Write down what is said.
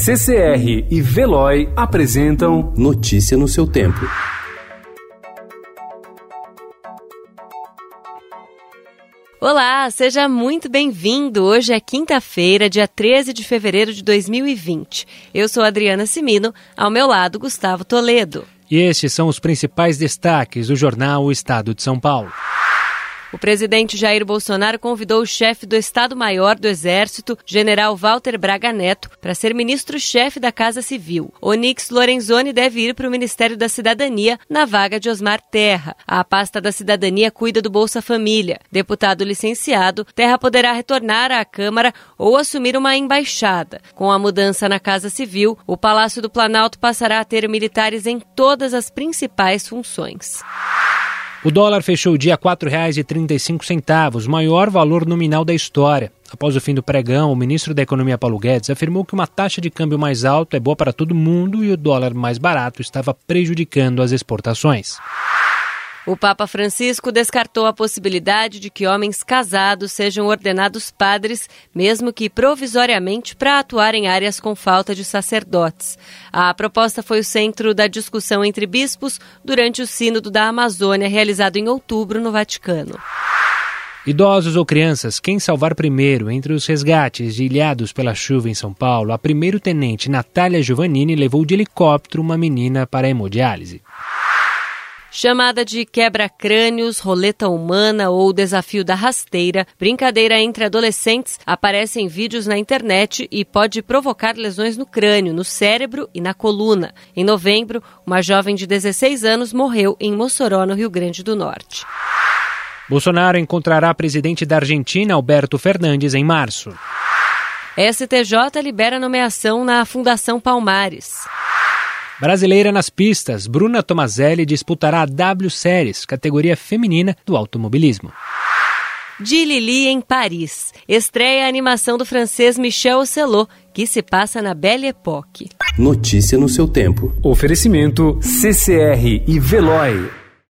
CCR e Veloy apresentam Notícia no seu tempo. Olá, seja muito bem-vindo. Hoje é quinta-feira, dia 13 de fevereiro de 2020. Eu sou Adriana Simino, ao meu lado, Gustavo Toledo. E estes são os principais destaques do jornal O Estado de São Paulo. O presidente Jair Bolsonaro convidou o chefe do Estado-Maior do Exército, general Walter Braga Neto, para ser ministro-chefe da Casa Civil. Onix Lorenzoni deve ir para o Ministério da Cidadania na vaga de Osmar Terra. A pasta da Cidadania cuida do Bolsa Família. Deputado licenciado, Terra poderá retornar à Câmara ou assumir uma embaixada. Com a mudança na Casa Civil, o Palácio do Planalto passará a ter militares em todas as principais funções. O dólar fechou o dia a R$ 4,35, maior valor nominal da história. Após o fim do pregão, o ministro da Economia Paulo Guedes afirmou que uma taxa de câmbio mais alta é boa para todo mundo e o dólar mais barato estava prejudicando as exportações. O Papa Francisco descartou a possibilidade de que homens casados sejam ordenados padres, mesmo que provisoriamente, para atuar em áreas com falta de sacerdotes. A proposta foi o centro da discussão entre bispos durante o Sínodo da Amazônia, realizado em outubro no Vaticano. Idosos ou crianças, quem salvar primeiro entre os resgates de ilhados pela chuva em São Paulo, a primeiro-tenente Natália Giovannini levou de helicóptero uma menina para a hemodiálise. Chamada de quebra-crânios, roleta humana ou desafio da rasteira, brincadeira entre adolescentes aparece em vídeos na internet e pode provocar lesões no crânio, no cérebro e na coluna. Em novembro, uma jovem de 16 anos morreu em Mossoró, no Rio Grande do Norte. Bolsonaro encontrará presidente da Argentina, Alberto Fernandes, em março. STJ libera nomeação na Fundação Palmares. Brasileira nas pistas, Bruna Tomazelli disputará a W Series, categoria feminina do automobilismo. De Lili em Paris. Estreia a animação do francês Michel Ocelot, que se passa na Belle Époque. Notícia no seu tempo. Oferecimento CCR e Veloy.